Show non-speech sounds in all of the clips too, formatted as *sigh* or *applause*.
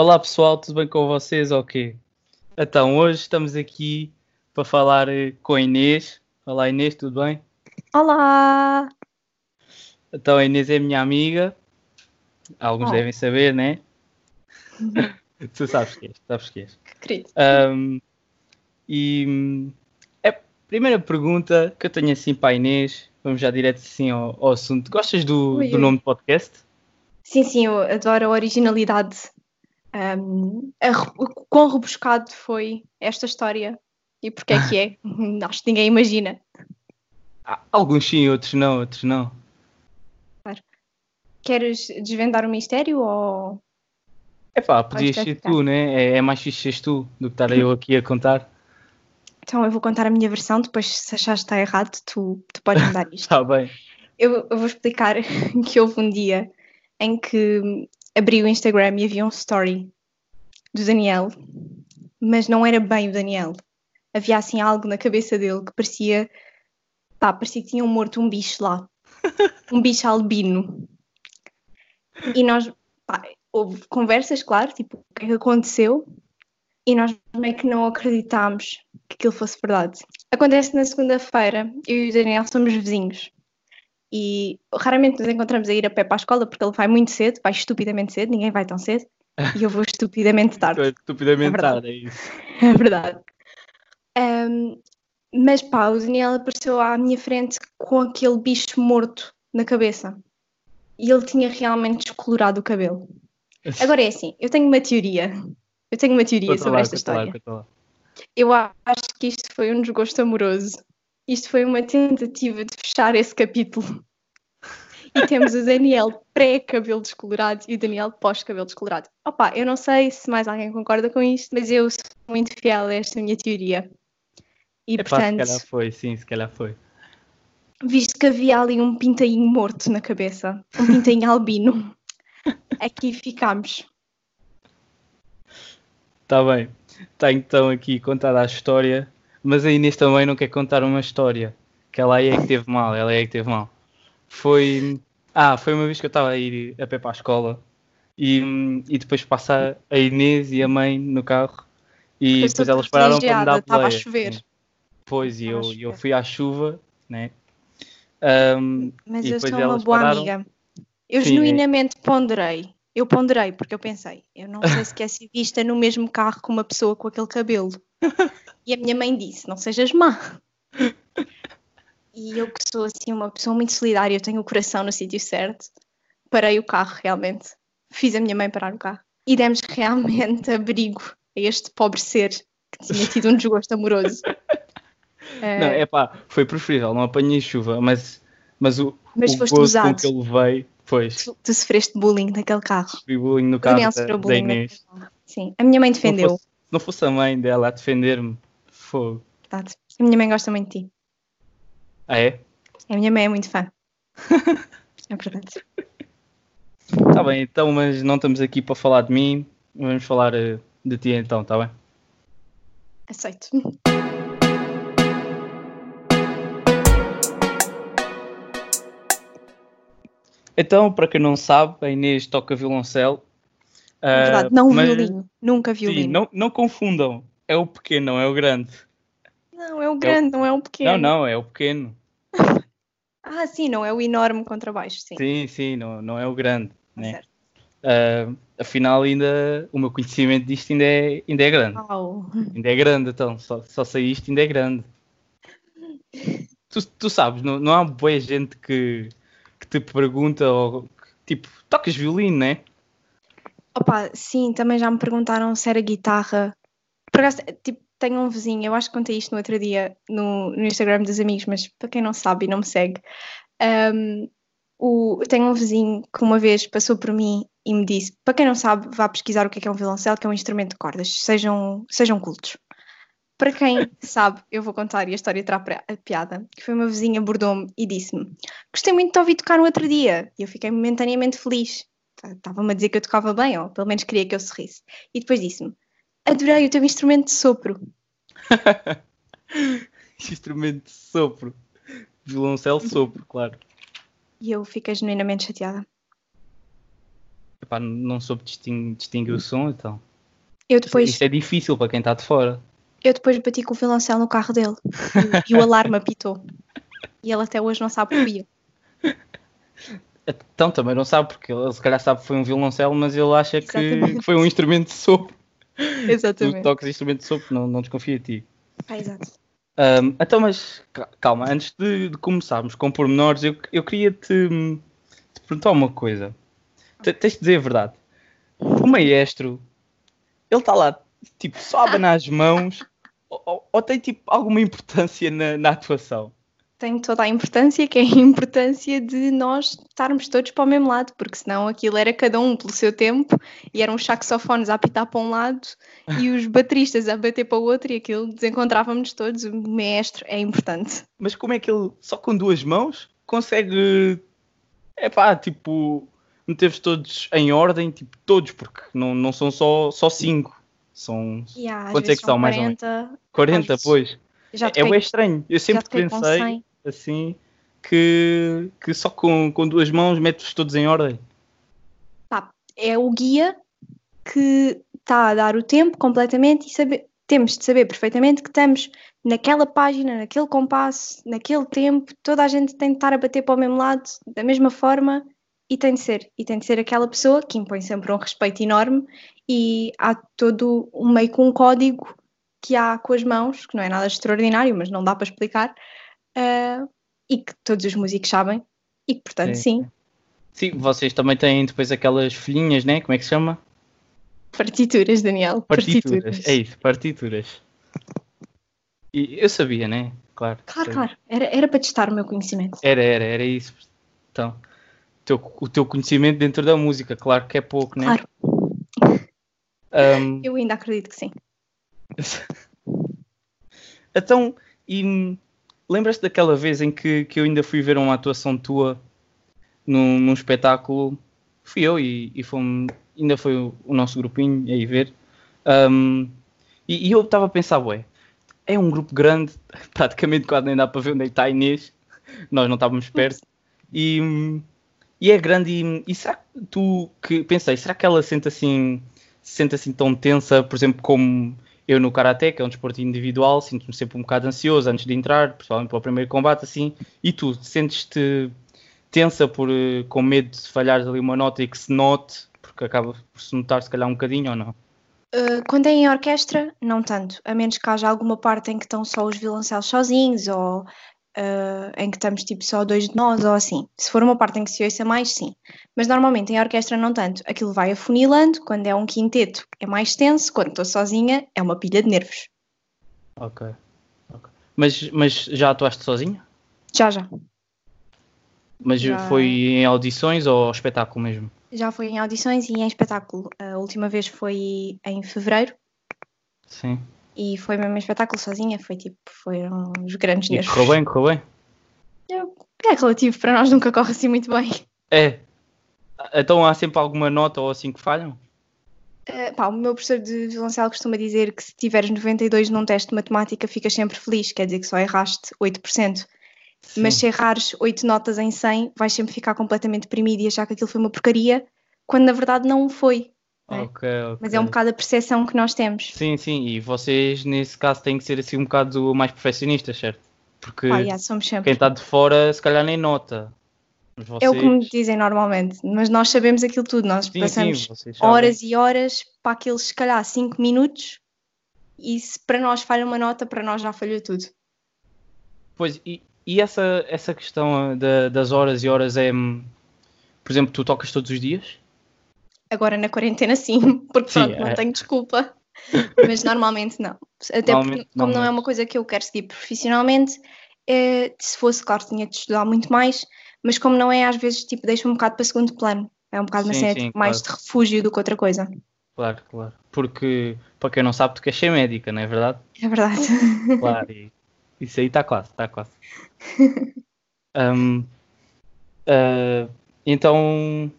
Olá pessoal, tudo bem com vocês? Ok. Então, hoje estamos aqui para falar eh, com a Inês. Olá Inês, tudo bem? Olá! Então, a Inês é minha amiga. Alguns Oh. devem saber, né? *laughs* tu sabes que és, sabes que és. Que querido. Ahm, e a primeira pergunta que eu tenho assim para a Inês, vamos já direto assim ao, ao assunto. Gostas do, Ui, do nome do podcast? Sim, sim, eu adoro a originalidade. Um, a o quão rebuscado foi esta história e porque é que é? *laughs* Acho que ninguém imagina. Há Alguns sim, outros não, outros não. Queres desvendar o mistério ou. Epá, podias Vais ser ficar. tu, né? É, é mais fixe seres tu do que estar eu aqui a contar. *laughs* Então eu vou contar a minha versão, depois se achares que está errado, tu, tu podes mudar *laughs* isto. Está bem. Eu, eu vou explicar que houve um dia em que abri o Instagram e havia um story do Daniel, mas não era bem o Daniel. Havia assim algo na cabeça dele que parecia, pá, parecia que tinham morto um bicho lá, *laughs* um bicho albino. E nós, pá, houve conversas, claro, tipo, o que é que aconteceu? E nós meio que não acreditámos que aquilo fosse verdade. Acontece na segunda-feira, eu e o Daniel somos vizinhos e raramente nos encontramos a ir a pé para a escola porque ele vai muito cedo, vai estupidamente cedo, ninguém vai tão cedo, e eu vou estupidamente *laughs* tarde, estupidamente É tarde, é isso. *laughs* é verdade. Ahm, mas pá, o Daniel apareceu à minha frente com aquele bicho morto na cabeça e ele tinha realmente descolorado o cabelo. *laughs* Agora é assim, eu tenho uma teoria, eu tenho uma teoria Conta sobre lá, esta lá, história. lá. Eu acho que isto foi um desgosto amoroso. Isto foi uma tentativa de fechar esse capítulo. E temos o Daniel pré-cabelo descolorado e o Daniel pós-cabelo descolorado. Opa, eu não sei se mais alguém concorda com isto, mas eu sou muito fiel a esta minha teoria. E Epá, se portanto, calhar foi, sim, se calhar foi. visto que havia ali um pintainho morto na cabeça, um pintainho *laughs* albino, aqui ficámos. Está Tá bem. Está então aqui contada a história, mas a Inês também não quer contar uma história. Que ela aí é que teve mal, ela é que teve mal. Foi. Ah, foi uma vez que eu estava a ir a pé para a escola e, e depois passa a Inês e a mãe no carro e depois elas pararam para me dar estava a chover. Pois, e eu, eu fui à chuva, né? Ahm, Mas eu sou uma boa pararam. amiga. Eu Sim, é. genuinamente ponderei. Eu ponderei, porque eu pensei, eu não sei se *laughs* quer ser vista no mesmo carro com uma pessoa com aquele cabelo. *laughs* E a minha mãe disse: não sejas má. E eu que sou assim uma pessoa muito solidária, eu tenho o coração no sítio certo, parei o carro realmente. Fiz a minha mãe parar o carro. E demos realmente *laughs* abrigo a este pobre ser que tinha tido um desgosto amoroso. Eh, *laughs* Não, é pá, foi preferível, não apanhei chuva, mas, mas o, Mas o gozo usado. com que ele veio, pois, tu, tu sofreste bullying naquele carro. fui bullying no carro da, da Inês. naquele. Sim, a minha mãe Se não defendeu. fosse- Se não fosse a mãe dela a defender-me, fogo. Verdade. A minha mãe gosta muito de ti. Ah é? A minha mãe é muito fã. *laughs* é verdade. Tá bem, então, mas não estamos aqui para falar de mim, vamos falar eh, de ti então, tá bem? Aceito. Então, para quem não sabe, a Inês toca violoncelo. É ah, verdade. Não mas- violino. Nunca Sim, violino. não, não confundam, é o pequeno, não é o grande. Não, é o grande, não é o pequeno. Não, não, é o pequeno. Ah, sim, não é o enorme contra baixo. Sim. Sim, sim, não, não é o grande. Tá né? certo. Ah, afinal, ainda o meu conhecimento disto ainda é, ainda é grande. Uau. *laughs* Ainda é grande, então, só, só sei isto, ainda é grande. Tu, tu sabes, não, não há boa gente que, que te pergunta, ou, tipo, tocas violino, né? Opa, sim, também já me perguntaram se era guitarra. Por acaso, tipo, tenho um vizinho, eu acho que contei isto no outro dia no, no Instagram dos amigos, mas para quem não sabe e não me segue, um, o, tenho um vizinho que uma vez passou por mim e me disse: para quem não sabe, vá pesquisar o que é, que é um violoncelo, que é um instrumento de cordas, sejam, sejam cultos. Para quem sabe, eu vou contar e a história terá a piada, que foi uma vizinha abordou-me e disse-me: Gostei muito de ouvir tocar no outro dia. E eu fiquei momentaneamente feliz. Estava-me a dizer que eu tocava bem, ou pelo menos queria que eu sorrisse. E depois disse-me: Adorei o teu instrumento de sopro. *laughs* Instrumento de sopro. Violoncelo sopro, claro. E eu fiquei genuinamente chateada. epá, não soube distinguir, distinguir o som, então. Eu depois, Isso é difícil para quem está de fora. eu depois bati com o violoncelo no carro dele e, e o alarme apitou. E ele até hoje não sabe porquê. Então também não sabe, porque ele se calhar sabe que foi um violoncelo, mas ele acha que Exatamente. foi um instrumento de sopro. *laughs* Tu Exatamente. tocas instrumento de sopro, não, não desconfia de ti. Ah, exato. Ahm, então, mas ca- calma, antes de, de começarmos com pormenores, eu, eu queria te, te perguntar uma coisa. Te- tens de dizer a verdade. O maestro, ele está lá, tipo, só a abanar as mãos, ou, ou- ou tem tipo alguma importância na, na atuação? Tem toda a importância, que é a *laughs* importância de nós estarmos todos para o mesmo lado, porque senão aquilo era cada um pelo seu tempo e eram os saxofones a apitar para um lado e os *laughs* bateristas a bater para o outro e aquilo desencontrávamos todos. O maestro é importante. Mas como é que ele, só com duas mãos, consegue, é pá, tipo, meter-vos todos em ordem, tipo, todos, porque não, não são só, só cinco, são às Quantos é que são, mais ou 40, 40, às vezes. pois. Já É, é estranho. Eu sempre pensei 100. Assim que, que só com, com duas mãos metes todos em ordem. é o guia que está a dar o tempo completamente e saber, temos de saber perfeitamente que estamos naquela página, naquele compasso, naquele tempo, toda a gente tem de estar a bater para o mesmo lado, da mesma forma, e tem de ser. E tem de ser aquela pessoa que impõe sempre um respeito enorme e há todo um meio com um código que há com as mãos, que não é nada extraordinário, mas não dá para explicar, ah, e que todos os músicos sabem, e que, portanto, Sim. sim, Sim, vocês também têm depois aquelas folhinhas, né? Como é que se chama? partituras, Daniel. Partituras. É isso, partituras. E eu sabia, né? Claro. Claro, claro. Era, era para testar o meu conhecimento. Era, era, era isso. Então, o teu, o teu conhecimento dentro da música, claro que é pouco, né? Claro, Ahm, eu ainda acredito que sim. *laughs* Então, e lembras-te daquela vez em que, que eu ainda fui ver uma atuação tua num, num espetáculo? Fui eu e, e fomos, ainda foi o, o nosso grupinho aí ver. Hum, e, e eu estava a pensar, ué, é um grupo grande, *laughs* praticamente quase nem dá para ver onde é que está a Inês, nós não estávamos perto. E, e é grande e, e será que tu que pensei, será que ela sente assim, se sente assim tão tensa, por exemplo, como eu no Karaté, que é um desporto individual, sinto-me sempre um bocado ansioso antes de entrar, principalmente para o primeiro combate, assim. E tu, sentes-te tensa por, eh, com medo de falhares ali uma nota e que se note, porque acaba por se notar se calhar um bocadinho ou não? Uh, quando é em orquestra, não tanto. A menos que haja alguma parte em que estão só os violoncelos sozinhos ou uh, em que estamos tipo só dois de nós ou assim. Se for uma parte em que se ouça mais, sim. Mas normalmente em orquestra não tanto. Aquilo vai afunilando. Quando é um quinteto é mais tenso. Quando estou sozinha é uma pilha de nervos. Ok. ok. Mas, mas já atuaste sozinha? Já, já. Mas Já. foi em audições ou espetáculo mesmo? Já foi em audições e em espetáculo. A última vez foi em fevereiro Sim. E foi mesmo em espetáculo sozinha. Foi tipo, foram os grandes nervos. correu bem, correu bem? É relativo, para nós nunca corre assim muito bem. É. Então há sempre alguma nota ou assim que falham? Uh, pá, o meu professor de violoncelo costuma dizer que se tiveres 92 num teste de matemática ficas sempre feliz, quer dizer que só erraste 8%. Mas Sim. se errares 8 notas em 100, vais sempre ficar completamente deprimido e achar que aquilo foi uma porcaria, quando na verdade não o foi. É. Ok, ok. Mas é um bocado a percepção que nós temos. Sim, sim, e vocês nesse caso têm que ser assim um bocado mais perfeccionistas, certo? Porque Ah, yeah, quem está de fora se calhar nem nota. Vocês... É o que me dizem normalmente, mas nós sabemos aquilo tudo, nós Sim, passamos sim, horas e horas para aqueles, se calhar, 5 minutos e se para nós falha uma nota, para nós já falhou tudo. Pois, e, e essa, essa questão ah, da- das horas e horas é, hum, por exemplo, tu tocas todos os dias? Agora na quarentena sim, *laughs* porque Sim, pronto, não é. tenho desculpa. *laughs* Mas normalmente não. Até Normalmente porque, como não, não é uma coisa que eu quero seguir profissionalmente, eh, se fosse, claro, tinha de estudar muito mais, mas como não é, às vezes tipo, deixa um bocado para segundo plano. É um bocado uma Sim, cena sim, tipo, mais de claro. refúgio do que outra coisa. Claro, claro. Porque, para quem não sabe, tu queres ser médica, não é verdade? É verdade. *laughs* Claro, e isso aí está quase, está quase. Hum, ah, então,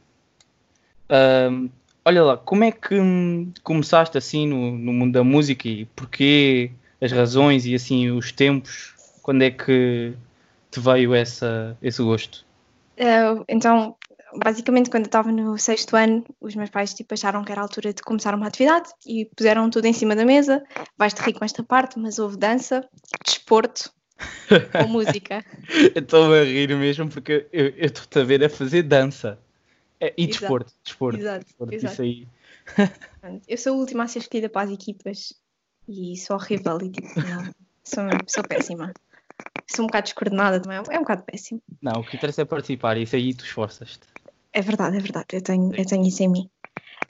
hum, olha lá, como é que começaste assim no, no mundo da música e porquê, as razões e assim os tempos, quando é que te veio essa, esse gosto? Eh, então, basicamente, quando eu estava no sexto ano, os meus pais tipo, acharam que era a altura de começar uma atividade e puseram tudo em cima da mesa. Vais-te rir com esta parte, mas houve dança, desporto ou *laughs* música. Estou a rir mesmo porque eu estou a ver a fazer dança. É, e desporto, desporto. Exato, desporto, exato. Isso aí. Eu sou a última a ser escolhida para as equipas e sou horrível e tipo, não, sou, sou péssima. Sou um bocado descoordenada também, é um bocado péssimo. Não, o que interessa é participar, isso aí tu esforças-te. É verdade, é verdade, eu tenho, eu tenho isso em mim.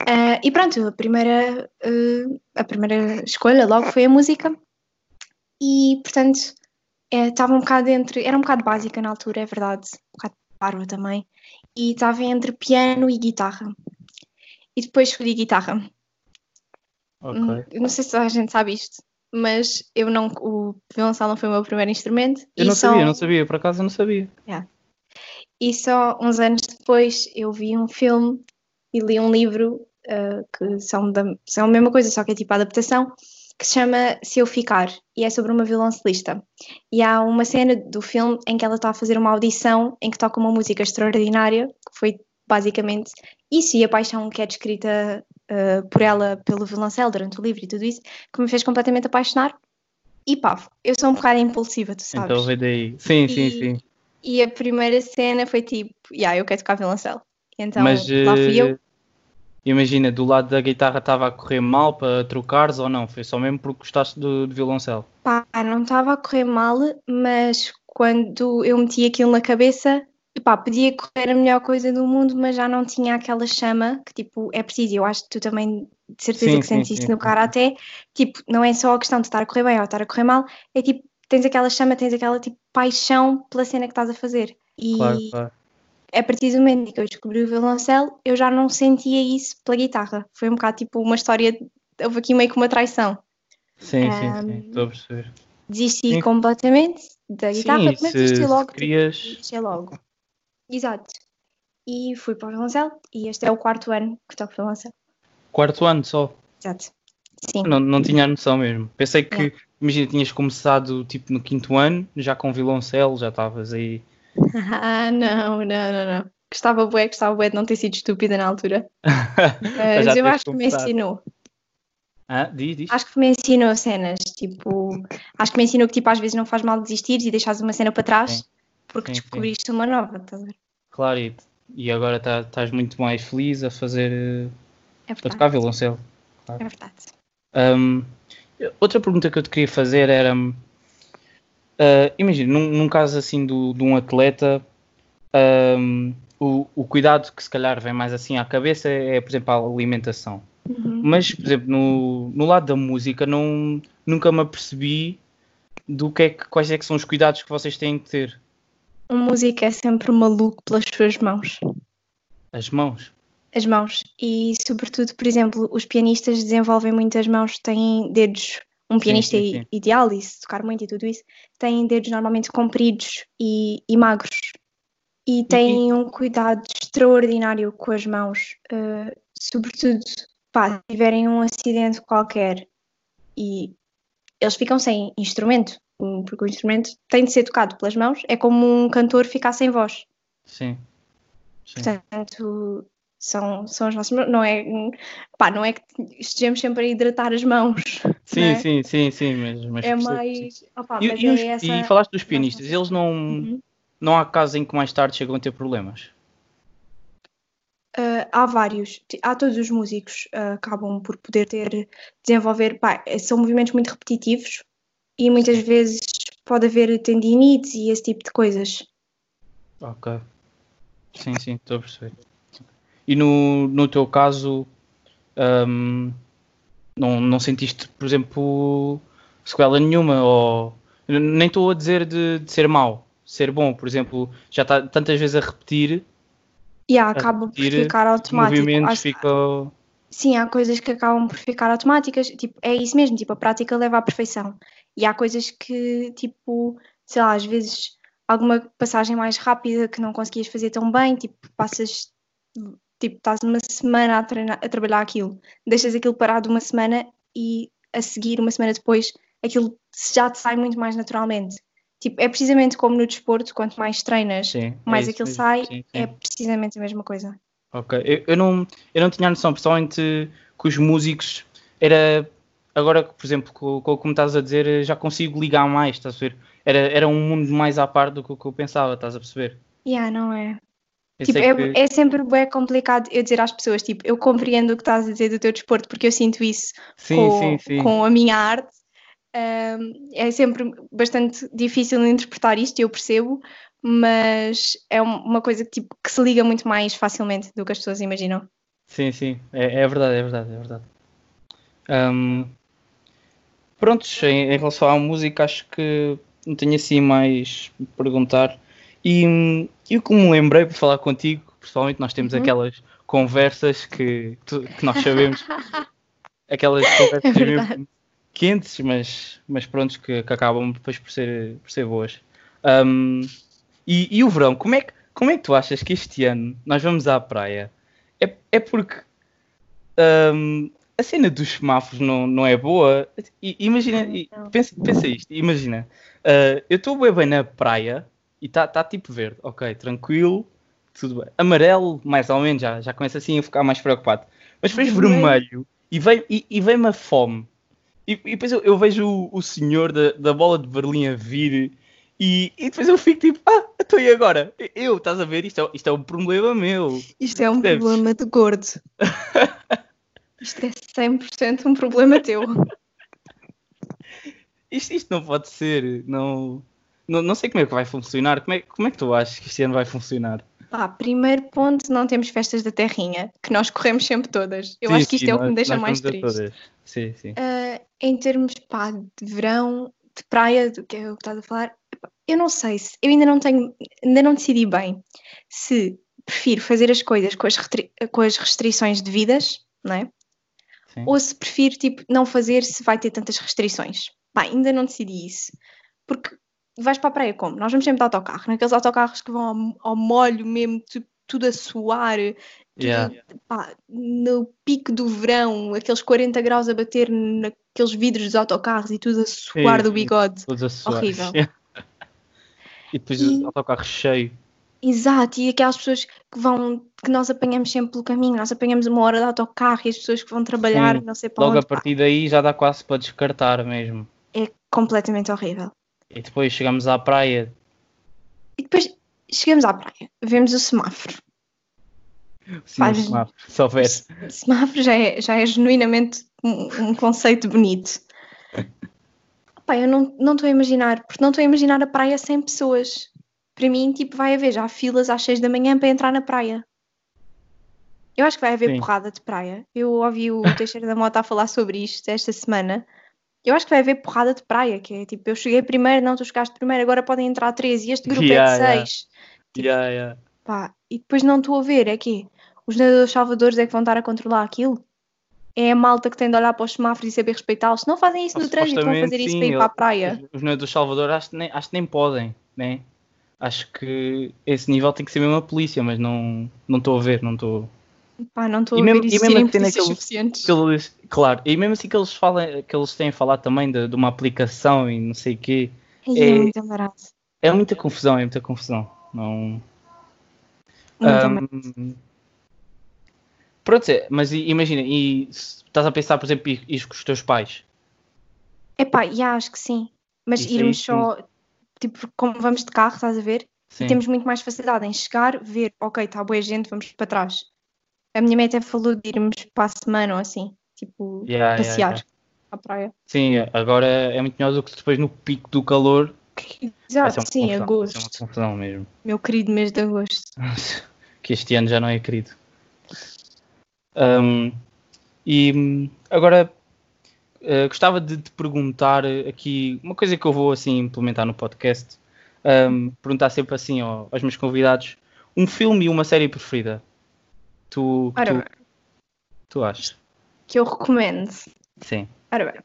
Ah, e pronto, a primeira, ah, a primeira escolha logo foi a música e portanto eh, estava um bocado entre, era um bocado básica na altura, é verdade, um bocado parva também, e estava entre piano e guitarra. E depois escolhi guitarra. Ok. Hum, não sei se a gente sabe isto, mas eu não, o violoncelo não foi o meu primeiro instrumento. Eu não só, sabia, não sabia, por acaso eu não sabia. E só uns anos depois eu vi um filme e li um livro uh, que são, da, são a mesma coisa, só que é tipo a adaptação, que se chama Se Eu Ficar, e é sobre uma violoncelista. E há uma cena do filme em que ela está a fazer uma audição em que toca uma música extraordinária, que foi basicamente isso, e a paixão que é descrita uh, por ela pelo violoncelo durante o livro e tudo isso, que me fez completamente apaixonar. E pá, eu sou um bocado impulsiva, tu sabes. Então veio daí. Sim, sim, E- sim. E a primeira cena foi tipo, yeah, eu quero tocar violoncelo. Então Mas lá fui eu. Imagina, do lado da guitarra estava a correr mal para trocares ou não? Foi só mesmo porque gostaste do, de violoncelo. Pá, não estava a correr mal, mas quando eu meti aquilo na cabeça, pá, podia correr a melhor coisa do mundo, mas já não tinha aquela chama que tipo é preciso. Eu acho que tu também de certeza Sim, que sentes isso no karaté. Tipo, não é só a questão de estar a correr bem ou estar a correr mal, é tipo, tens aquela chama, tens aquela tipo paixão pela cena que estás a fazer. E Claro, claro. A partir do momento em que eu descobri o violoncelo, eu já não sentia isso pela guitarra. Foi um bocado tipo uma história, houve aqui meio que uma traição. Sim, sim, sim. Ahm, Estou a perceber. Desisti Sim. completamente da guitarra, Sim, mas desisti logo. querias. Desisti logo. Exato. E fui para o violoncelo e este é o quarto ano que toco violoncelo. Quarto ano só. Exato. Sim. Não, não tinha a noção mesmo. Pensei que, Yeah. imagina, tinhas começado tipo no quinto ano, já com violoncelo, já estavas aí. Ah, não, não, não, não. Gostava bué, gostava bué de não ter sido estúpida na altura. *laughs* Mas eu tens acho que me ensinou. Ah, diz, diz. Acho que me ensinou cenas, tipo, acho que me ensinou que tipo, às vezes não faz mal desistir e deixares uma cena para trás Sim. porque Sim, sim. descobriste uma nova, estás a ver? Claro, e, e agora tá- estás muito mais feliz a fazer. eh, É a verdade. tocar violoncelo. É verdade. Um, outra pergunta que eu te queria fazer era: uh, imagina, num, num caso assim do, de um atleta, um, o, o cuidado que se calhar vem mais assim à cabeça é, por exemplo, a alimentação. Uhum. Mas, por exemplo, no, no lado da música, não, nunca me apercebi do que é que, quais é que são os cuidados que vocês têm que ter. Um músico é sempre maluco pelas suas mãos. As mãos. As mãos. E, sobretudo, por exemplo, os pianistas desenvolvem muitas mãos, têm dedos. Um pianista sim, i- sim. ideal, e se tocar muito e tudo isso, tem dedos normalmente compridos e, e magros. E têm um cuidado extraordinário com as mãos. eh, sobretudo, pá, se tiverem um acidente qualquer e eles ficam sem instrumento, um- porque o instrumento tem de ser tocado pelas mãos, é como um cantor ficar sem voz. Sim. Sim. Portanto, são, são as nossas mãos. Não é, pá, não é que estejamos sempre a hidratar as mãos. Sim, é? sim, sim, sim, mas, mas É mais. opá, E, mas e, os- é essa... e falaste dos pianistas, eles não, Uhum. não há casos em que mais tarde chegam a ter problemas. Ah, há vários, há todos os músicos ah, acabam por poder ter, desenvolver, pá, eh, são movimentos muito repetitivos e muitas vezes pode haver tendinites e esse tipo de coisas. Ok. Sim, sim, estou a perceber. E no, no teu caso, hum, não, não sentiste, por exemplo, sequela nenhuma? Ou nem estou a dizer de, de ser mau, ser bom, por exemplo, já está tantas vezes a repetir, E há, acaba por ficar automático. movimentos Acho- ficam. Sim, há coisas que acabam por ficar automáticas, tipo, é isso mesmo, tipo, a prática leva à perfeição. E há coisas que, tipo, sei lá, às vezes alguma passagem mais rápida que não conseguias fazer tão bem, tipo, passas, tipo, estás uma semana a, treinar, a trabalhar aquilo, deixas aquilo parado uma semana e a seguir, uma semana depois, aquilo já te sai muito mais naturalmente. Tipo, é precisamente como no desporto, quanto mais treinas, Sim, é mais isso aquilo mesmo. sai, Sim, sim. é precisamente a mesma coisa. Ok, eu, eu não, eu não tinha a noção, pessoalmente, que os músicos era. Agora, por exemplo, com, com o que me estás a dizer, já consigo ligar mais, estás a ver? Era, era um mundo mais à par do que que eu pensava, estás a perceber? Yeah, não é? Tipo, é, que- é sempre bem complicado eu dizer às pessoas, tipo, eu compreendo o que estás a dizer do teu desporto, porque eu sinto isso sim, com, sim, sim. com a minha arte. Ahm, é sempre bastante difícil interpretar isto, eu percebo, mas é um- uma coisa que, tipo, que se liga muito mais facilmente do que as pessoas imaginam. Sim, sim, é, é verdade, é verdade, é verdade. Ahm, prontos, em, em relação à música, acho que não tenho assim mais a perguntar. E, hum, e o que me lembrei para falar contigo, pessoalmente, nós temos Uhum. aquelas conversas que, tu- que nós sabemos, *laughs* aquelas conversas É mesmo quentes, mas, mas prontos, que, que acabam depois por ser, por ser boas. Ahm, e, e o verão, como é, que, como é que tu achas que este ano nós vamos à praia? É, é porque ahm, a cena dos semáforos não, não é boa. Imagina, pensa, pensa isto, imagina. ah, eu estou bem, bem na praia e está tá tipo verde, ok, tranquilo, tudo bem. Amarelo, mais ou menos, já, já começa assim a ficar mais preocupado. Mas depois Vermelho. vermelho e vem- e e vem-me a fome. E, e depois eu, eu vejo o, o senhor da, da bola de Berlim a vir e, e depois eu fico tipo, ah, então e agora? Eu, estás a ver? Isto é, isto é um problema meu. Isto é um Percebes? problema de gordo. *laughs* Isto é 100% um problema teu. Isto, isto não pode ser. Não, não, não sei como é que vai funcionar. Como é, como é que tu achas que este ano vai funcionar? Pá, primeiro ponto, não temos festas da terrinha, que nós corremos sempre todas. Eu Sim, acho que isto sim, é o que me deixa mais triste. todas. Sim, sim. Ah, em termos pá, de verão, de praia, do que é o que estás a falar, eu não sei se eu ainda não tenho, ainda não decidi bem se prefiro fazer as coisas com as, com as restrições devidas, não é? Sim. Ou se prefiro tipo não fazer se vai ter tantas restrições. Pá, ainda não decidi isso. Porque vais para a praia como? Nós vamos sempre de autocarro, naqueles autocarros que vão ao, ao molho mesmo, tu- tudo a suar, tudo, Yeah. pá, no pico do verão, aqueles 40 graus a bater naqueles vidros dos autocarros e tudo a suar do bigode. Todos a suar. Horrível. *laughs* e depois E- o autocarro cheio. Exato, e aquelas pessoas que vão, que nós apanhamos sempre pelo caminho, nós apanhamos uma hora de autocarro e as pessoas que vão trabalhar, Sim, não sei para Logo a onde, pá, partir daí já dá quase para descartar mesmo. é completamente horrível. E depois chegamos à praia. E depois chegamos à praia, vemos o semáforo. Sim, o semáforo, se houver. O semáforo já é, já é genuinamente um, um conceito bonito. Pá, eu não não estou a imaginar, porque não estou a imaginar a praia sem pessoas. Para mim, tipo, vai haver já filas às 6 da manhã para entrar na praia. Eu acho que vai haver Sim. porrada de praia. Eu ouvi o Teixeira da Mota a falar sobre isto esta semana. Eu acho que vai haver porrada de praia, que é tipo, eu cheguei primeiro, não, tu chegaste primeiro, agora podem entrar três e este grupo Yeah, é de yeah. seis. Tipo, Yeah, yeah. Pá, e depois não estou a ver, é que os nadadores salvadores é que vão estar a controlar aquilo? É a malta que tem de olhar para os semáforos e saber respeitá-los. Se não fazem isso no trânsito, vão fazer isso para ir para a praia. Os não do Salvador acho que nem, acho que nem podem, né? Acho que esse nível tem que ser mesmo a polícia, mas não não estou a ver, não estou. Pá, não estou E a mesmo- ver e isso mesmo serem a cena polícias que eles- suficientes. que eles- claro, e mesmo assim que eles falam, que eles têm falado também de, de uma aplicação e não sei o quê, é é- muito é muita confusão, é muita confusão. Não. Embaraço. pronto, é, mas imagina, e estás a pensar, por exemplo, ir com os teus pais? Epá, já acho que sim. Mas Isso irmos sim. só, tipo, como vamos de carro, estás a ver? Sim. Temos muito mais facilidade em chegar, ver, ok, está boa gente, vamos para trás. A minha mãe até falou de irmos para a semana ou assim, tipo, Yeah, yeah, passear yeah. à praia. Sim, agora é muito melhor do que depois no pico do calor. Exato, sim, confusão, vai ser agosto. uma confusão mesmo. Meu querido mês de agosto. *laughs* que este ano já não é querido. Ahm, e agora eh, gostava de te perguntar aqui uma coisa que eu vou assim implementar no podcast. Ahm, perguntar sempre assim ao- aos meus convidados um filme e uma série preferida. Tu, Ora tu, bem, tu achas? que eu recomendo. Sim. Ora bem,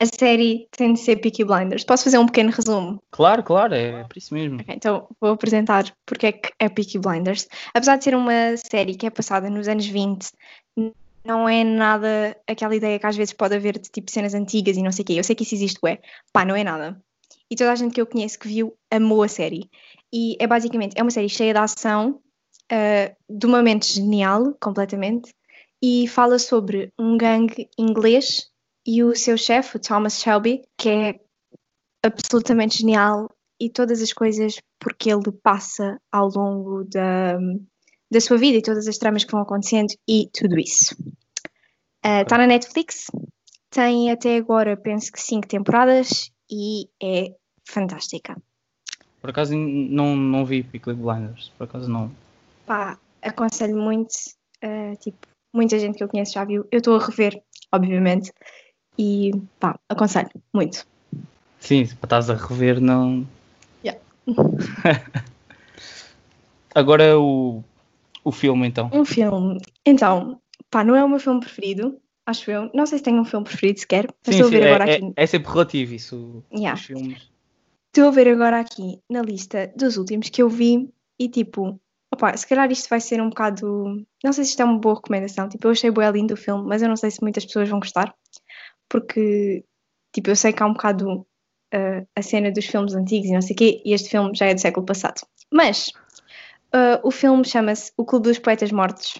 a série tem de ser Peaky Blinders. Posso fazer um pequeno resumo? Claro, claro, é, por isso mesmo. Ok, então vou apresentar porque é que é Peaky Blinders. Apesar de ser uma série que é passada nos anos 20, n- não é nada aquela ideia que às vezes pode haver de tipo cenas antigas e não sei o quê. Eu sei que isso existe, ué. Pá, não é nada. e toda a gente que eu conheço que viu amou a série. E é basicamente, é uma série cheia de ação, uh, de uma mente genial, completamente, e fala sobre um gangue inglês e o seu chefe, o Thomas Shelby, que é absolutamente genial e todas as coisas porque ele passa ao longo da, da sua vida e todas as tramas que vão acontecendo e tudo isso. Está uh, na Netflix, tem até agora, penso que cinco temporadas e é fantástica. Por acaso não, não vi Peaky Blinders, por acaso não. Pá, aconselho muito, uh, tipo, muita gente que eu conheço já viu. Eu estou a rever, obviamente, e pá, aconselho muito. Sim, para estás a rever, não. Yeah. *laughs* Agora o, o filme, então. Um filme. Então, pá, não é o meu filme preferido, acho eu. Não sei se tenho um filme preferido sequer. Sim, estou sim, a ver é, agora é, aqui. É sempre relativo isso, yeah. os filmes. Estou a ver agora aqui na lista dos últimos que eu vi e tipo, opa, se calhar isto vai ser um bocado. Não sei se isto é uma boa recomendação. Tipo, eu achei bem lindo o filme, mas eu não sei se muitas pessoas vão gostar. Porque, tipo, eu sei que há um bocado uh, a cena dos filmes antigos e não sei o quê, e este filme já é do século passado. Mas uh, o filme chama-se O Clube dos Poetas Mortos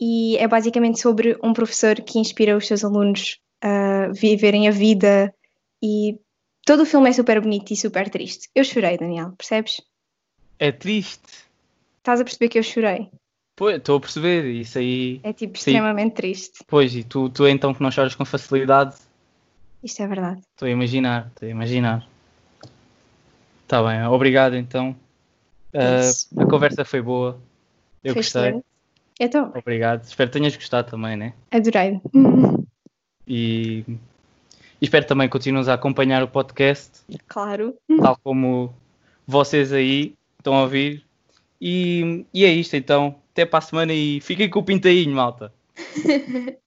e é basicamente sobre um professor que inspira os seus alunos a viverem a vida e todo o filme é super bonito e super triste. Eu chorei, Daniel, percebes? É triste. Estás a perceber que eu chorei? Pois, estou a perceber, isso aí. É tipo extremamente triste. Pois, e tu, tu então que não choras com facilidade. Isto é verdade. Estou a imaginar, estou a imaginar. Está bem, obrigado então. Uh, a conversa foi boa. Eu Fez gostei. Bem. Então. Obrigado. Espero que tenhas gostado também, né? Adorei. E, e espero também que continues a acompanhar o podcast. Claro. Tal como vocês aí estão a ouvir. E, e é isto então. Até para a semana e fiquem com o pintainho, malta. *laughs*